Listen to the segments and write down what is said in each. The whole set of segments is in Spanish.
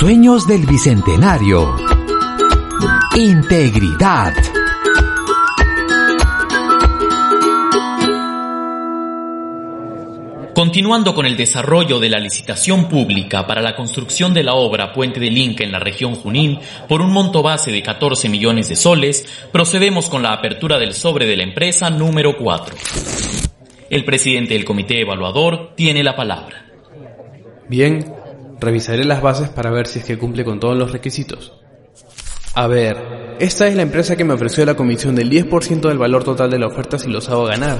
Sueños del Bicentenario. Integridad. Continuando con el desarrollo de la licitación pública para la construcción de la obra Puente del Inca en la región Junín por un monto base de 14 millones de soles, procedemos con la apertura del sobre de la empresa número 4. El presidente del comité evaluador tiene la palabra. Bien, revisaré las bases para ver si es que cumple con todos los requisitos. A ver, esta es la empresa que me ofreció la comisión del 10% del valor total de la oferta si los hago ganar.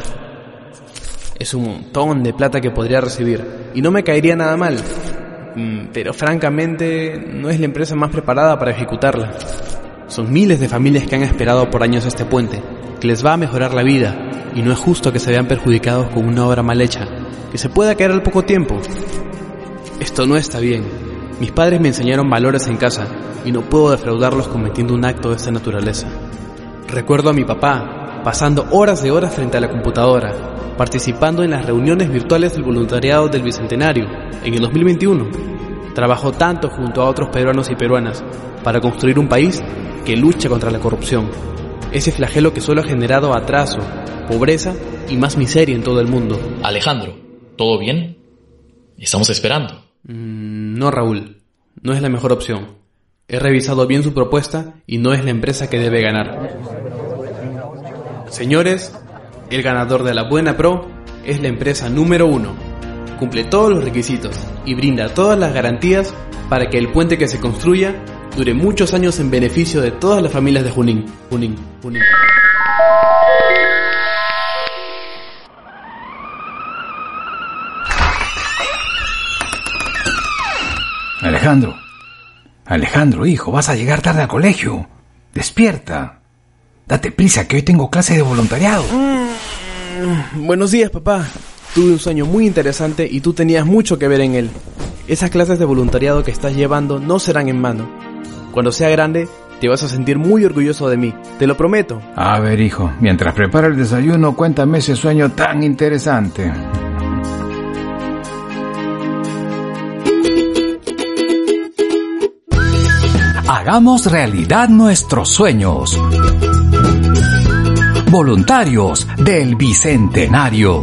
Es un montón de plata que podría recibir y no me caería nada mal. Mm, Pero francamente no es la empresa más preparada para ejecutarla. Son miles de familias que han esperado por años este puente, que les va a mejorar la vida y no es justo que se vean perjudicados con una obra mal hecha, que se pueda caer al poco tiempo. Esto no está bien. Mis padres me enseñaron valores en casa y no puedo defraudarlos cometiendo un acto de esta naturaleza. Recuerdo a mi papá pasando horas de horas frente a la computadora, participando en las reuniones virtuales del voluntariado del Bicentenario en el 2021. Trabajó tanto junto a otros peruanos y peruanas para construir un país que lucha contra la corrupción. Ese flagelo que solo ha generado atraso, pobreza y más miseria en todo el mundo. Alejandro, ¿todo bien? Estamos esperando. Mm, no, Raúl, no es la mejor opción. He revisado bien su propuesta y no es la empresa que debe ganar. Señores, el ganador de la Buena Pro es la empresa número uno. Cumple todos los requisitos y brinda todas las garantías para que el puente que se construya dure muchos años en beneficio de todas las familias de Junín. Junín, Junín. Alejandro. Alejandro, hijo, vas a llegar tarde al colegio. Despierta. Date prisa, que hoy tengo clase de voluntariado. Mm, buenos días, papá. Tuve un sueño muy interesante y tú tenías mucho que ver en él. Esas clases de voluntariado que estás llevando no serán en mano. Cuando sea grande, te vas a sentir muy orgulloso de mí, te lo prometo. A ver, hijo, mientras prepara el desayuno, cuéntame ese sueño tan interesante. Hagamos realidad nuestros sueños. Voluntarios del Bicentenario.